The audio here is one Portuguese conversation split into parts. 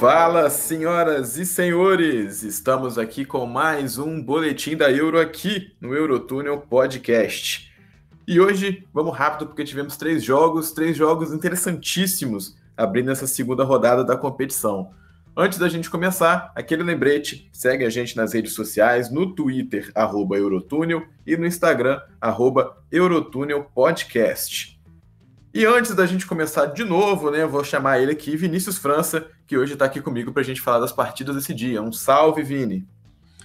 Fala, senhoras e senhores! Estamos aqui com mais um boletim da Euro aqui no Eurotúnel Podcast. E hoje vamos rápido porque tivemos três jogos, três jogos interessantíssimos abrindo essa segunda rodada da competição. Antes da gente começar, aquele lembrete, segue a gente nas redes sociais, no Twitter, arroba Eurotúnel, e no Instagram, arroba Eurotúnel Podcast. E antes da gente começar de novo, né, eu vou chamar ele aqui, Vinícius França, que hoje está aqui comigo para a gente falar das partidas desse dia. Um salve, Vini!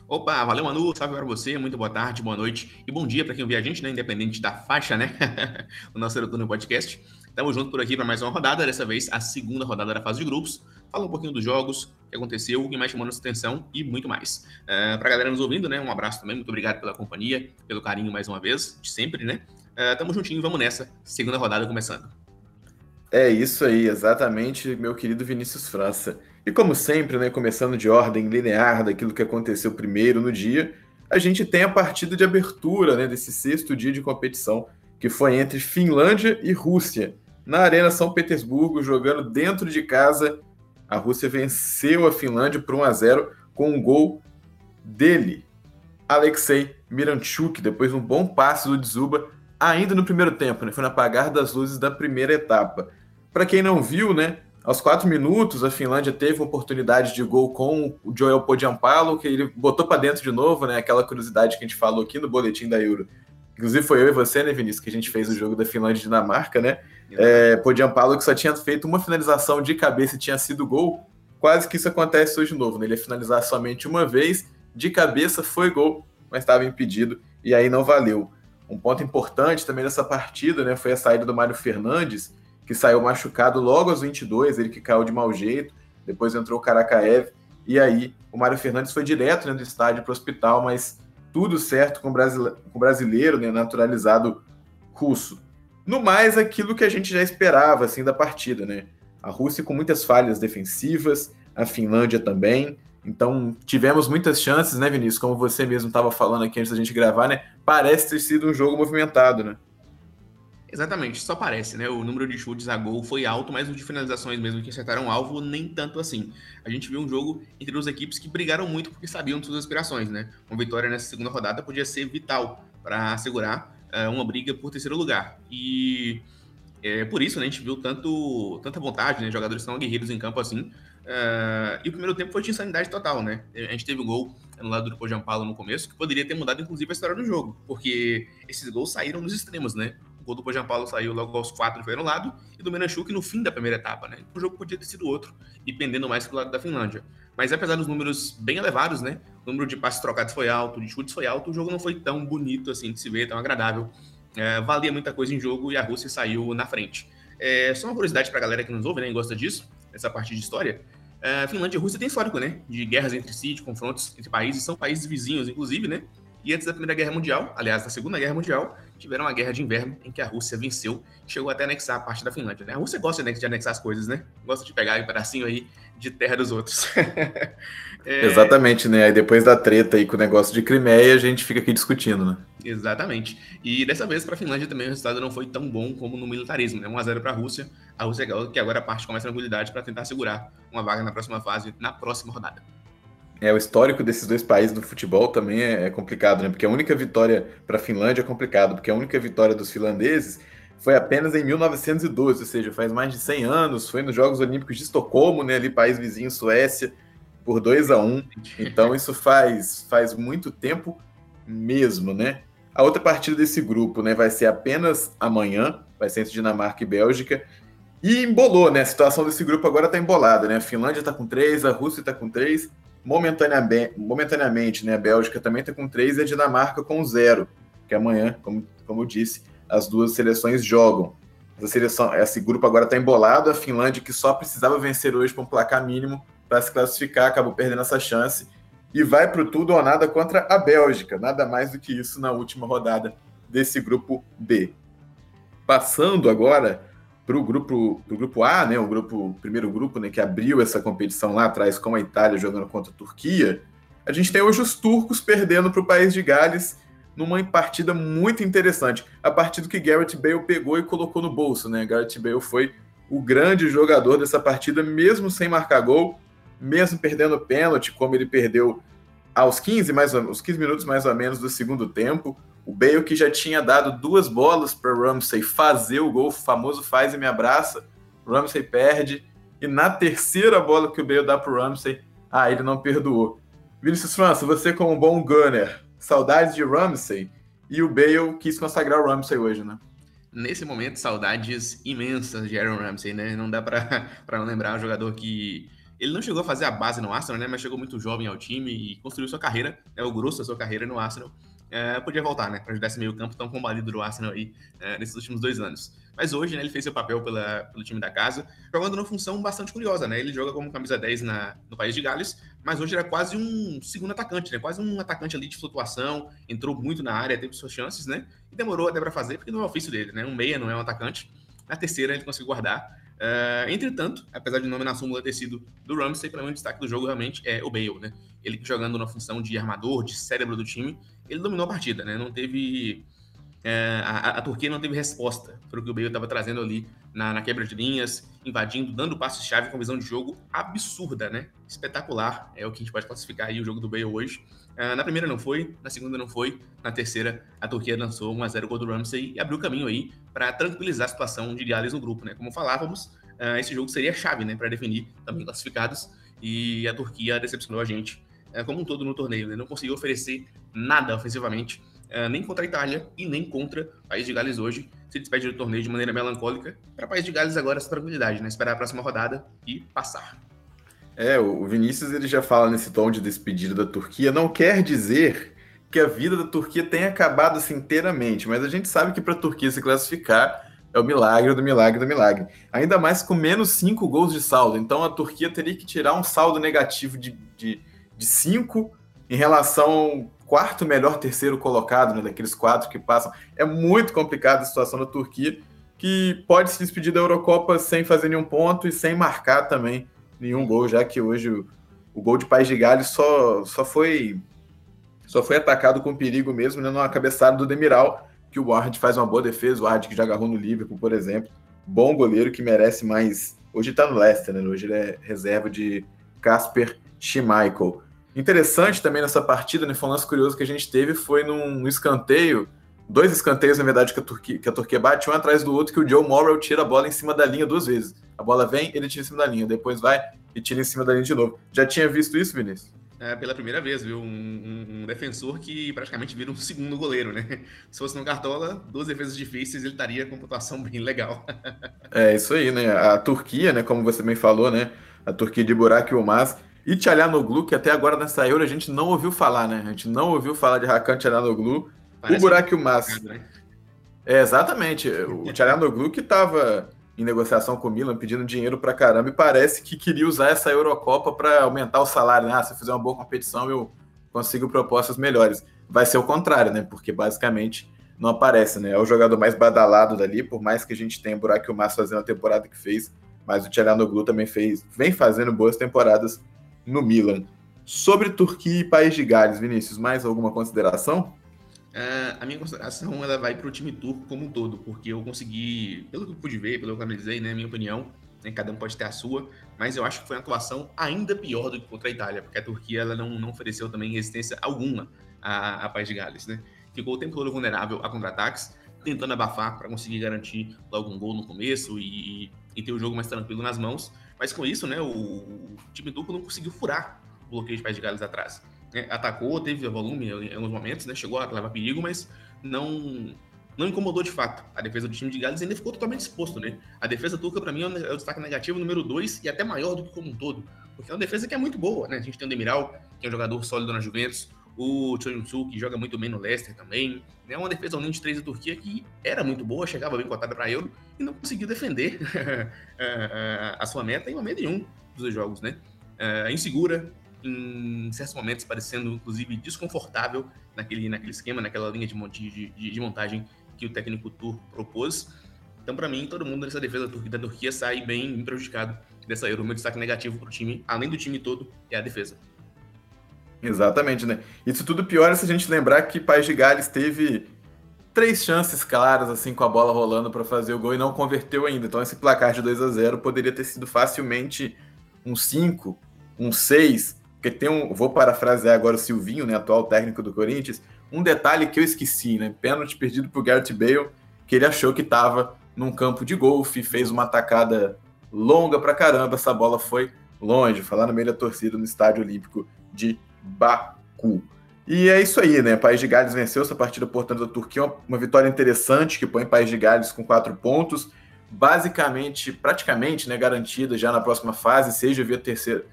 Opa, valeu Manu, salve para você, muito boa tarde, boa noite e bom dia para quem ouvir a gente, né, independente da faixa, né, o nosso Eurotúnel Podcast. Estamos juntos por aqui para mais uma rodada, dessa vez a segunda rodada da fase de grupos. Fala um pouquinho dos jogos, o que aconteceu, o que mais chamou nossa atenção e muito mais. Uh, para a galera nos ouvindo, né? Um abraço também, muito obrigado pela companhia, pelo carinho mais uma vez, de sempre, né? Uh, tamo juntinho, vamos nessa. Segunda rodada começando. É isso aí, exatamente, meu querido Vinícius França. E como sempre, né, começando de ordem linear daquilo que aconteceu primeiro no dia, a gente tem a partida de abertura né, desse sexto dia de competição, que foi entre Finlândia e Rússia na Arena São Petersburgo, jogando dentro de casa. A Rússia venceu a Finlândia por 1 a 0 com um gol dele, Alexei Miranchuk, depois de um bom passe do Dzuba, ainda no primeiro tempo, né? Foi no apagar das luzes da primeira etapa. Para quem não viu, né? Aos quatro minutos, a Finlândia teve uma oportunidade de gol com o Joel Podiampalo, que ele botou para dentro de novo, né? Aquela curiosidade que a gente falou aqui no boletim da Euro. Inclusive foi eu e você, né, Vinícius, que a gente fez o jogo da Finlândia e Dinamarca, né? É, Podiampalo que só tinha feito uma finalização de cabeça e tinha sido gol. Quase que isso acontece hoje de novo, né? Ele ia finalizar somente uma vez, de cabeça foi gol, mas estava impedido e aí não valeu. Um ponto importante também dessa partida, né, foi a saída do Mário Fernandes, que saiu machucado logo aos 22, ele que caiu de mau jeito, depois entrou o Karakaev, e aí o Mário Fernandes foi direto né, do estádio para o hospital, mas tudo certo com o brasileiro, com o brasileiro né, naturalizado russo. No mais, aquilo que a gente já esperava assim da partida, né? A Rússia com muitas falhas defensivas, a Finlândia também. Então, tivemos muitas chances, né, Vinícius? Como você mesmo estava falando aqui antes da gente gravar, né? Parece ter sido um jogo movimentado, né? Exatamente, só parece, né? O número de chutes a gol foi alto, mas o de finalizações mesmo que acertaram o alvo, nem tanto assim. A gente viu um jogo entre duas equipes que brigaram muito porque sabiam de suas aspirações, né? Uma vitória nessa segunda rodada podia ser vital para assegurar uh, uma briga por terceiro lugar. E é, por isso, né, a gente viu tanto, tanta vontade, né? Jogadores tão aguerridos em campo assim. Uh, e o primeiro tempo foi de insanidade total, né? A gente teve o gol lado do Paulo no começo, que poderia ter mudado, inclusive, a história do jogo, porque esses gols saíram nos extremos, né? O gol do Paulo saiu logo aos quatro foi anulado, e do Menachuk no fim da primeira etapa, né? O jogo podia ter sido outro, e pendendo mais pro lado da Finlândia. Mas apesar dos números bem elevados, né? O número de passes trocados foi alto, de chutes foi alto, o jogo não foi tão bonito assim de se ver, tão agradável. É, valia muita coisa em jogo e a Rússia saiu na frente. É, só uma curiosidade para a galera que nos ouve, né, e gosta disso, essa parte de história. É, Finlândia e Rússia têm histórico, né? De guerras entre si, de confrontos entre países, são países vizinhos, inclusive, né? E antes da Primeira Guerra Mundial, aliás, da Segunda Guerra Mundial, tiveram uma guerra de inverno em que a Rússia venceu e chegou até a anexar a parte da Finlândia. Né? A Rússia gosta né, de anexar as coisas, né? Gosta de pegar um pedacinho aí de terra dos outros. é... Exatamente, né? Aí depois da treta aí com o negócio de Crimeia, a gente fica aqui discutindo, né? Exatamente. E dessa vez para a Finlândia também o resultado não foi tão bom como no militarismo, né? 1x0 para a Rússia. A Rússia é que agora parte com mais tranquilidade para tentar segurar uma vaga na próxima fase, na próxima rodada. É, o histórico desses dois países no futebol também é, é complicado, né? Porque a única vitória para a Finlândia é complicado, porque a única vitória dos finlandeses foi apenas em 1912, ou seja, faz mais de 100 anos, foi nos Jogos Olímpicos de Estocolmo, né, ali país vizinho Suécia, por 2 a 1. Então isso faz faz muito tempo mesmo, né? A outra partida desse grupo, né, vai ser apenas amanhã, vai ser entre Dinamarca e Bélgica. E embolou, né? A situação desse grupo agora tá embolada, né? A Finlândia tá com 3, a Rússia tá com 3, momentaneamente, momentaneamente né, a Bélgica também está com três e a Dinamarca com zero, que amanhã, como, como eu disse, as duas seleções jogam. Essa seleção, esse grupo agora está embolado, a Finlândia, que só precisava vencer hoje para um placar mínimo para se classificar, acabou perdendo essa chance. E vai para o tudo ou nada contra a Bélgica. Nada mais do que isso na última rodada desse grupo B. Passando agora para o grupo, pro grupo A, né, o grupo, primeiro grupo né, que abriu essa competição lá atrás com a Itália jogando contra a Turquia, a gente tem hoje os turcos perdendo para o país de Gales numa partida muito interessante. A partida que Garrett Bale pegou e colocou no bolso, né? Garrett Bale foi o grande jogador dessa partida, mesmo sem marcar gol, mesmo perdendo pênalti, como ele perdeu aos 15, mais ou, os 15 minutos mais ou menos do segundo tempo. O Bale que já tinha dado duas bolas para Ramsey fazer o gol, o famoso faz e me abraça. Ramsey perde. E na terceira bola que o Bale dá para o Ramsey, ah, ele não perdoou. Vinícius França, você como um bom gunner, saudades de Ramsey. E o Bale quis consagrar o Ramsey hoje, né? Nesse momento, saudades imensas de Aaron Ramsey, né? Não dá para não lembrar um jogador que ele não chegou a fazer a base no Arsenal, né? Mas chegou muito jovem ao time e construiu sua carreira, é o grosso da sua carreira no Arsenal é, podia voltar, né? Para ajudar esse meio-campo tão combalido do Arsenal aí é, nesses últimos dois anos. Mas hoje, né, ele fez seu papel pela, pelo time da casa, jogando numa função bastante curiosa, né? Ele joga como camisa 10 na, no país de Gales, mas hoje era quase um segundo atacante, né? Quase um atacante ali de flutuação, entrou muito na área, teve suas chances, né? E demorou até para fazer, porque não é o ofício dele, né? Um meia não é um atacante. Na terceira ele conseguiu guardar. Uh, entretanto, apesar de nome na súmula ter sido do Ramsey, para mim o destaque do jogo realmente é o Bale, né? Ele jogando na função de armador, de cérebro do time, ele dominou a partida, né? Não teve. É, a, a, Turquia não teve resposta para o que o Bale estava trazendo ali na, na, quebra de linhas, invadindo, dando passos-chave com visão de jogo absurda, né? Espetacular. É o que a gente pode classificar aí o jogo do Bale hoje. Uh, na primeira não foi, na segunda não foi, na terceira a Turquia lançou 1x0 gol do Ramsey e abriu caminho aí para tranquilizar a situação de Gales no grupo, né? Como falávamos, uh, esse jogo seria chave, né? Para definir também classificados e a Turquia decepcionou a gente é, como um todo no torneio. Né? Não conseguiu oferecer nada ofensivamente, é, nem contra a Itália e nem contra o País de Gales hoje. Se despede do torneio de maneira melancólica. Para o País de Gales agora essa tranquilidade, né? Esperar a próxima rodada e passar. É, o Vinícius ele já fala nesse tom de despedida da Turquia. Não quer dizer que a vida da Turquia tenha acabado assim inteiramente, mas a gente sabe que para a Turquia se classificar é o milagre do milagre do milagre. Ainda mais com menos cinco gols de saldo. Então a Turquia teria que tirar um saldo negativo de, de de cinco em relação quarto melhor terceiro colocado, né, daqueles quatro que passam. É muito complicada a situação da Turquia, que pode se despedir da Eurocopa sem fazer nenhum ponto e sem marcar também nenhum gol, já que hoje o, o gol de País de Gales só, só foi só foi atacado com perigo mesmo, né, numa cabeçada do Demiral, que o Ward faz uma boa defesa, o Ward que já agarrou no Liverpool, por exemplo, bom goleiro que merece mais. Hoje está no Leicester, né? Hoje ele é reserva de Casper Schmeichel. Interessante também nessa partida, né, foi um lance curioso que a gente teve, foi num escanteio, dois escanteios, na verdade, que a Turquia, que a Turquia bate um atrás do outro, que o Joe Morrell tira a bola em cima da linha duas vezes. A bola vem, ele tira em cima da linha, depois vai e tira em cima da linha de novo. Já tinha visto isso, Vinícius? É, pela primeira vez, viu? Um, um, um, defensor que praticamente vira um segundo goleiro, né? Se fosse no Cartola, duas defesas difíceis, ele estaria com pontuação bem legal. é, isso aí, né? A Turquia, né, como você bem falou, né? A Turquia de Burak Yilmaz e Tchalhanoglu, que até agora nessa Euro a gente não ouviu falar, né? A gente não ouviu falar de Hakan Tchalhanoglu. O Burak Mas. Né? É, exatamente. O Tchalhanoglu que estava em negociação com o Milan, pedindo dinheiro para caramba, e parece que queria usar essa Eurocopa para aumentar o salário. Né? Ah, se eu fizer uma boa competição, eu consigo propostas melhores. Vai ser o contrário, né? Porque basicamente não aparece, né? É o jogador mais badalado dali, por mais que a gente tenha Burak Mas fazendo a temporada que fez, mas o Tchalhanoglu também fez, vem fazendo boas temporadas no Milan. Sobre Turquia e País de Gales, Vinícius, mais alguma consideração? Uh, a minha consideração ela vai para o time turco como um todo, porque eu consegui, pelo que eu pude ver, pelo que eu analisei, né, minha opinião, né, cada um pode ter a sua, mas eu acho que foi uma atuação ainda pior do que contra a Itália, porque a Turquia ela não, não ofereceu também resistência alguma a, a País de Gales, né? Ficou o tempo todo vulnerável a contra-ataques, tentando abafar para conseguir garantir logo um gol no começo e, e ter o jogo mais tranquilo nas mãos, mas com isso, né, o, o time duplo não conseguiu furar o bloqueio de pés de Gales atrás. É, atacou, teve volume em alguns momentos, né, chegou a levar perigo, mas não não incomodou de fato. A defesa do time de Gales ainda ficou totalmente exposto, né? A defesa turca, para mim, é, é o destaque negativo número 2 e até maior do que como um todo. Porque é uma defesa que é muito boa, né? A gente tem o Demiral, que é um jogador sólido na Juventus, o Chon que joga muito bem no Leicester também. É né? uma defesa união de três da Turquia que era muito boa, chegava bem cotada para Euro e não conseguiu defender a sua meta em momento nenhum dos jogos, né? É insegura, em certos momentos parecendo, inclusive, desconfortável naquele, naquele esquema, naquela linha de, de, de, de montagem que o técnico turco propôs. Então, para mim, todo mundo nessa defesa da Turquia sai bem prejudicado dessa Euro. Meu destaque negativo para o time, além do time todo, é a defesa. Exatamente, né? Isso tudo piora se a gente lembrar que País de Gales teve três chances claras assim com a bola rolando para fazer o gol e não converteu ainda. Então esse placar de 2 a 0 poderia ter sido facilmente um 5, um 6, porque tem um, vou parafrasear agora o Silvinho, né, atual técnico do Corinthians, um detalhe que eu esqueci, né? Pênalti perdido pro Gareth Bale, que ele achou que estava num campo de golfe, fez uma atacada longa pra caramba, essa bola foi longe, falar no meio da torcida no Estádio Olímpico de Baku. E é isso aí, né? País de Gales venceu essa partida, portanto, da Turquia, uma vitória interessante que põe País de Gales com quatro pontos, basicamente, praticamente, né, garantida já na próxima fase, seja via terceira,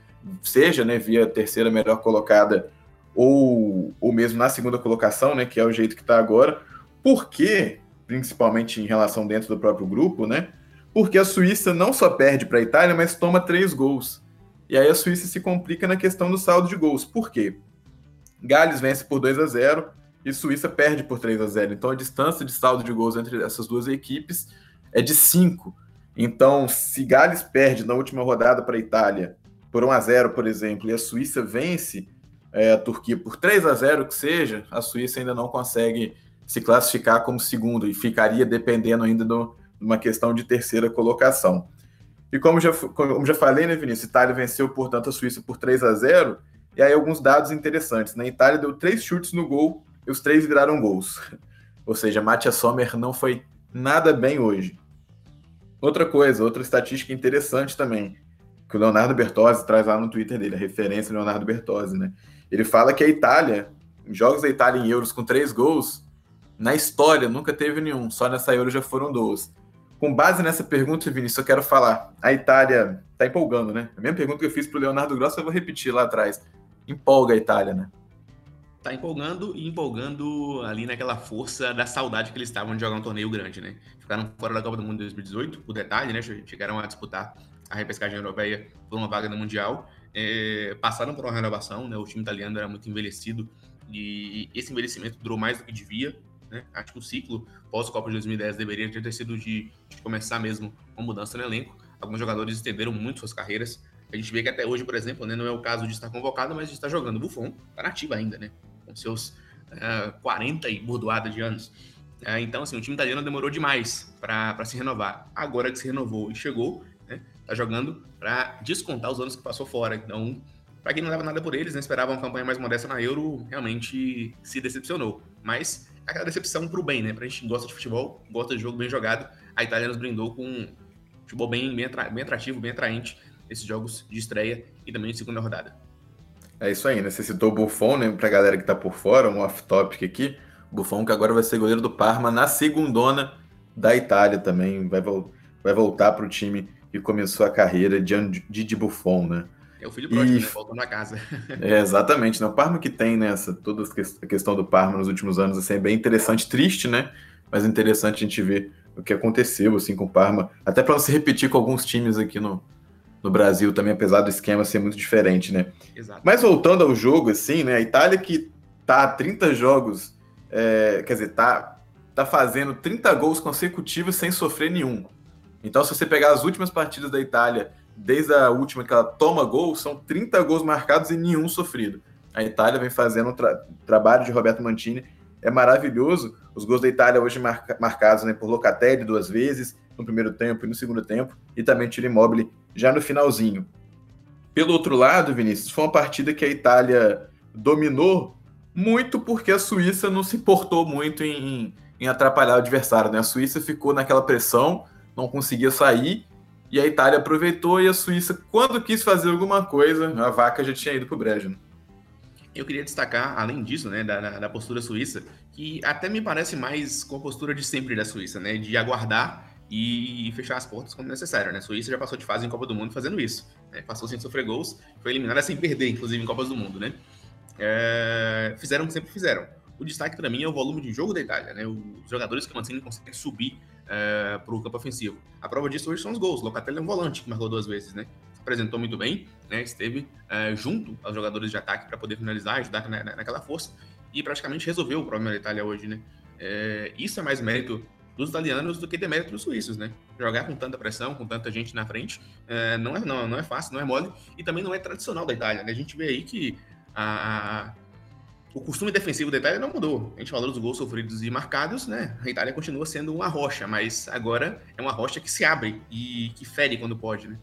seja, né, via terceira melhor colocada ou, ou mesmo na segunda colocação, né, que é o jeito que está agora. Por quê? Principalmente em relação dentro do próprio grupo, né? Porque a Suíça não só perde para a Itália, mas toma três gols. E aí a Suíça se complica na questão do saldo de gols. Por quê? Gales vence por 2 a 0 e Suíça perde por 3 a 0. Então a distância de saldo de gols entre essas duas equipes é de 5. Então, se Gales perde na última rodada para a Itália por 1 a 0, por exemplo, e a Suíça vence é, a Turquia por 3 a 0 que seja, a Suíça ainda não consegue se classificar como segundo e ficaria dependendo ainda de uma questão de terceira colocação. E como já, como já falei, né, Vinícius? Itália venceu, portanto, a Suíça por 3 a 0 e aí alguns dados interessantes. Na né? Itália deu três chutes no gol e os três viraram gols. Ou seja, Matia Sommer não foi nada bem hoje. Outra coisa, outra estatística interessante também, que o Leonardo Bertozzi traz lá no Twitter dele, a referência Leonardo Bertozzi, né? Ele fala que a Itália, jogos da Itália em euros com três gols, na história nunca teve nenhum, só nessa Euro já foram dois. Com base nessa pergunta, Vinícius, eu quero falar. A Itália tá empolgando, né? A mesma pergunta que eu fiz para o Leonardo Grosso, eu vou repetir lá atrás empolga a Itália, né? Tá empolgando e empolgando ali naquela força da saudade que eles estavam de jogar um torneio grande, né? Ficaram fora da Copa do Mundo de 2018, o detalhe, né? Chegaram a disputar a repescagem europeia por uma vaga no Mundial. É, passaram por uma renovação, né? O time italiano era muito envelhecido e esse envelhecimento durou mais do que devia, né? Acho que o ciclo pós-Copa de 2010 deveria ter sido de, de começar mesmo com mudança no elenco. Alguns jogadores estenderam muito suas carreiras, a gente vê que até hoje, por exemplo, né, não é o caso de estar convocado, mas de estar jogando. Buffon está nativo ainda, né? Com seus uh, 40 e burdoada de anos. Uh, então, assim, o time italiano demorou demais para se renovar. Agora que se renovou e chegou, né, tá jogando para descontar os anos que passou fora. Então, para quem não dava nada por eles, né, esperava uma campanha mais modesta na Euro, realmente se decepcionou. Mas aquela decepção para o bem, né? Pra gente que gosta de futebol, gosta de jogo bem jogado, a Itália nos brindou com um futebol bem, bem, atrativo, bem atraente esses jogos de estreia e também de segunda rodada. É isso aí, né? Você citou o Buffon, né? Pra galera que tá por fora, um off-topic aqui. Buffon que agora vai ser goleiro do Parma na segundona da Itália também. Vai, vai voltar pro time que começou a carreira de Didi Buffon, né? É o filho pródigo, e... né? Voltando a casa. é, exatamente. Né? O Parma que tem nessa, né? toda a questão do Parma nos últimos anos, assim, é bem interessante, triste, né? Mas interessante a gente ver o que aconteceu, assim, com o Parma. Até para não se repetir com alguns times aqui no, no Brasil também, apesar do esquema ser muito diferente, né? Exato. Mas voltando ao jogo, assim, né? A Itália que tá a 30 jogos, é, quer dizer, tá, tá fazendo 30 gols consecutivos sem sofrer nenhum. Então, se você pegar as últimas partidas da Itália, desde a última que ela toma gol, são 30 gols marcados e nenhum sofrido. A Itália vem fazendo um tra trabalho de Roberto Mantini, é maravilhoso. Os gols da Itália hoje marca marcados né, por Locatelli duas vezes, no primeiro tempo e no segundo tempo, e também Tiro Immobile já no finalzinho. Pelo outro lado, Vinícius, foi uma partida que a Itália dominou muito porque a Suíça não se importou muito em, em atrapalhar o adversário. Né? A Suíça ficou naquela pressão, não conseguia sair, e a Itália aproveitou e a Suíça, quando quis fazer alguma coisa, a vaca já tinha ido para o brejo. Né? Eu queria destacar, além disso, né, da, da postura suíça, que até me parece mais com a postura de sempre da Suíça, né, de aguardar e fechar as portas quando necessário, né? A Suíça já passou de fase em Copa do Mundo fazendo isso, né? Passou sem sofrer gols, foi eliminada sem perder, inclusive em Copas do Mundo, né? É... Fizeram o que sempre fizeram. O destaque para mim é o volume de jogo da Itália, né? Os jogadores que Mancini conseguem subir é, para o campo ofensivo. A prova disso hoje são os gols. Locatelli é um volante que marcou duas vezes, né? apresentou muito bem, né? Esteve é, junto aos jogadores de ataque para poder finalizar, ajudar na, naquela força e praticamente resolveu o problema da Itália hoje, né? É, isso é mais mérito dos italianos do que demérito dos suíços, né? Jogar com tanta pressão, com tanta gente na frente, é, não, é, não, não é fácil, não é mole, e também não é tradicional da Itália, né? A gente vê aí que a, a, o costume defensivo da Itália não mudou. A gente falou dos gols sofridos e marcados, né? A Itália continua sendo uma rocha, mas agora é uma rocha que se abre e que fere quando pode, né?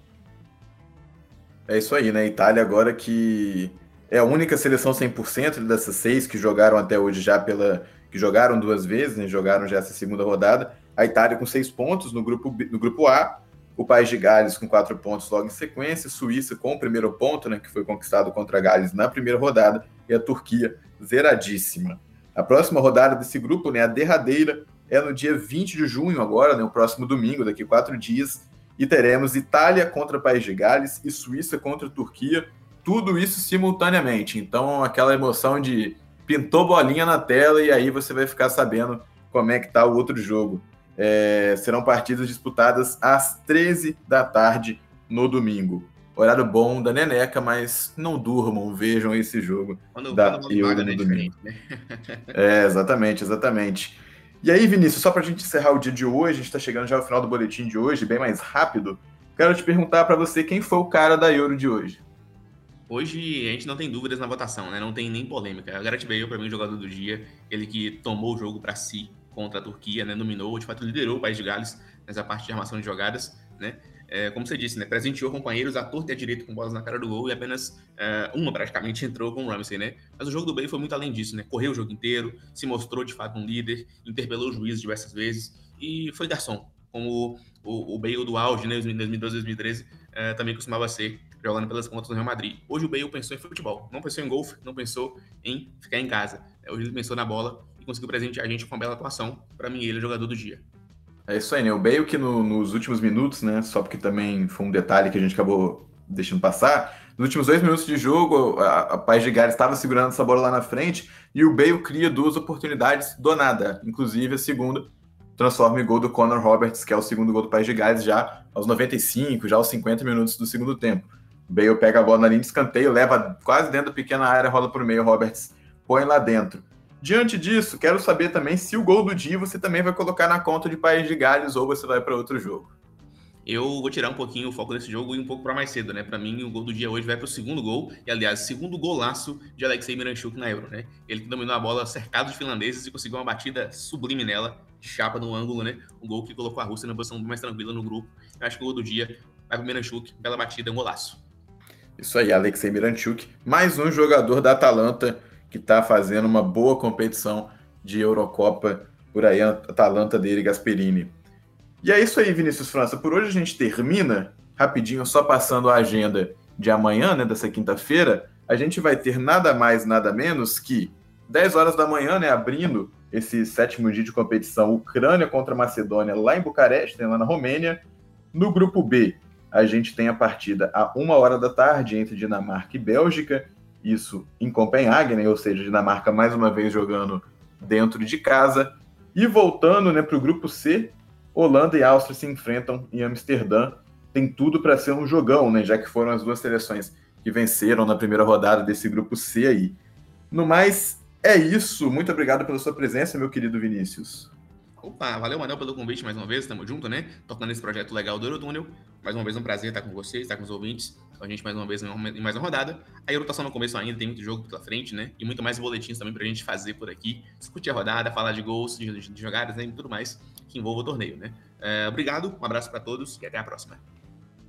É isso aí, né? Itália agora que é a única seleção 100% dessas seis que jogaram até hoje já pela que jogaram duas vezes, né, jogaram já essa segunda rodada. A Itália com seis pontos no grupo, no grupo A, o País de Gales com quatro pontos logo em sequência, Suíça com o primeiro ponto, né, que foi conquistado contra Gales na primeira rodada, e a Turquia zeradíssima. A próxima rodada desse grupo, né, a derradeira, é no dia 20 de junho, agora, né, o próximo domingo, daqui quatro dias, e teremos Itália contra País de Gales e Suíça contra Turquia, tudo isso simultaneamente. Então, aquela emoção de pintou bolinha na tela e aí você vai ficar sabendo como é que tá o outro jogo. É, serão partidas disputadas às 13 da tarde no domingo. Horário bom da Neneca, mas não durmam, vejam esse jogo quando, da quando Euro no domingo. Né? é, exatamente, exatamente. E aí, Vinícius, só para a gente encerrar o dia de hoje, a gente está chegando já ao final do boletim de hoje, bem mais rápido. Quero te perguntar para você quem foi o cara da Euro de hoje. Hoje a gente não tem dúvidas na votação, né? Não tem nem polêmica. A Gareth Bale, para mim, o jogador do dia, ele que tomou o jogo para si contra a Turquia, né? Dominou, de fato liderou o País de Gales nessa parte de armação de jogadas, né? É, como você disse, né? Presenteou companheiros à torta e à direita com bolas na cara do gol e apenas é, uma praticamente entrou com o Ramsey, né? Mas o jogo do Bale foi muito além disso, né? Correu o jogo inteiro, se mostrou de fato um líder, interpelou o juiz diversas vezes e foi garçom, como o, o Bale do auge, né? Em 2012, 2013 é, também costumava ser jogando pelas pontas no Real Madrid. Hoje o Bale pensou em futebol, não pensou em golfe, não pensou em ficar em casa. É, hoje ele pensou na bola e conseguiu presentear a gente com uma bela atuação. Para mim, ele é o jogador do dia. É isso aí, né? O Bale que no, nos últimos minutos, né? Só porque também foi um detalhe que a gente acabou deixando passar. Nos últimos dois minutos de jogo, a, a Paz de Gales estava segurando essa bola lá na frente e o Bale cria duas oportunidades do nada. Inclusive a segunda transforma em gol do Conor Roberts, que é o segundo gol do País de Gales, já aos 95, já aos 50 minutos do segundo tempo. Bale pega a bola na linha de escanteio, leva quase dentro da pequena área, rola por meio, Roberts põe lá dentro. Diante disso, quero saber também se o gol do dia você também vai colocar na conta de País de Gales ou você vai para outro jogo. Eu vou tirar um pouquinho o foco desse jogo e um pouco para mais cedo, né? Para mim, o gol do dia hoje vai para o segundo gol, e aliás, segundo golaço de Alexei Miranchuk na Euro, né? Ele que dominou a bola cercado de finlandeses e conseguiu uma batida sublime nela, de chapa no ângulo, né? Um gol que colocou a Rússia na posição mais tranquila no grupo. Eu acho que o gol do dia vai para o Miranchuk, bela batida, um golaço. Isso aí, Alexei Miranchuk, mais um jogador da Atalanta que está fazendo uma boa competição de Eurocopa por aí, a Atalanta dele, Gasperini. E é isso aí, Vinícius França. Por hoje a gente termina, rapidinho, só passando a agenda de amanhã, né, dessa quinta-feira, a gente vai ter nada mais, nada menos que 10 horas da manhã, né, abrindo esse sétimo dia de competição, Ucrânia contra Macedônia, lá em Bucareste, né, lá na Romênia. No grupo B, a gente tem a partida a uma hora da tarde entre Dinamarca e Bélgica, isso em Copenhague, né? ou seja, Dinamarca mais uma vez jogando dentro de casa. E voltando né, para o grupo C, Holanda e Áustria se enfrentam em Amsterdã. Tem tudo para ser um jogão, né? já que foram as duas seleções que venceram na primeira rodada desse grupo C aí. No mais, é isso. Muito obrigado pela sua presença, meu querido Vinícius. Opa, valeu, Manel, pelo convite mais uma vez. Tamo junto, né? Tocando esse projeto legal do Eurotúnel. Mais uma vez um prazer estar com vocês, estar com os ouvintes, com a gente mais uma vez em mais uma rodada. A Euro tá só no começo ainda, tem muito jogo pela frente, né? E muito mais boletins também pra gente fazer por aqui. Discutir a rodada, falar de gols, de, de jogadas, né? E tudo mais que envolva o torneio, né? É, obrigado, um abraço para todos e até a próxima.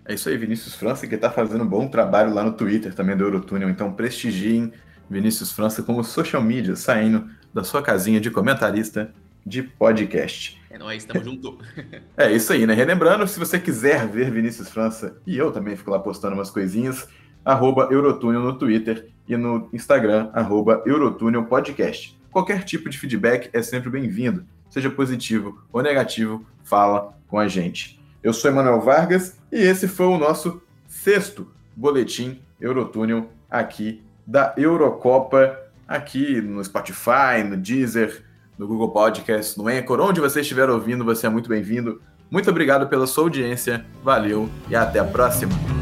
É isso aí, Vinícius França, que está fazendo um bom trabalho lá no Twitter também do Eurotúnel. Então prestigiem Vinícius França como social media, saindo da sua casinha de comentarista de podcast. É nóis, tamo junto. é isso aí, né? Relembrando, se você quiser ver Vinícius França, e eu também fico lá postando umas coisinhas, arroba Eurotúnel no Twitter e no Instagram, arroba Eurotúnel Podcast. Qualquer tipo de feedback é sempre bem-vindo, seja positivo ou negativo, fala com a gente. Eu sou Emanuel Vargas e esse foi o nosso sexto boletim Eurotúnel aqui da Eurocopa, aqui no Spotify, no Deezer, no Google Podcast, no Anchor, onde você estiver ouvindo, você é muito bem-vindo. Muito obrigado pela sua audiência, valeu e até a próxima!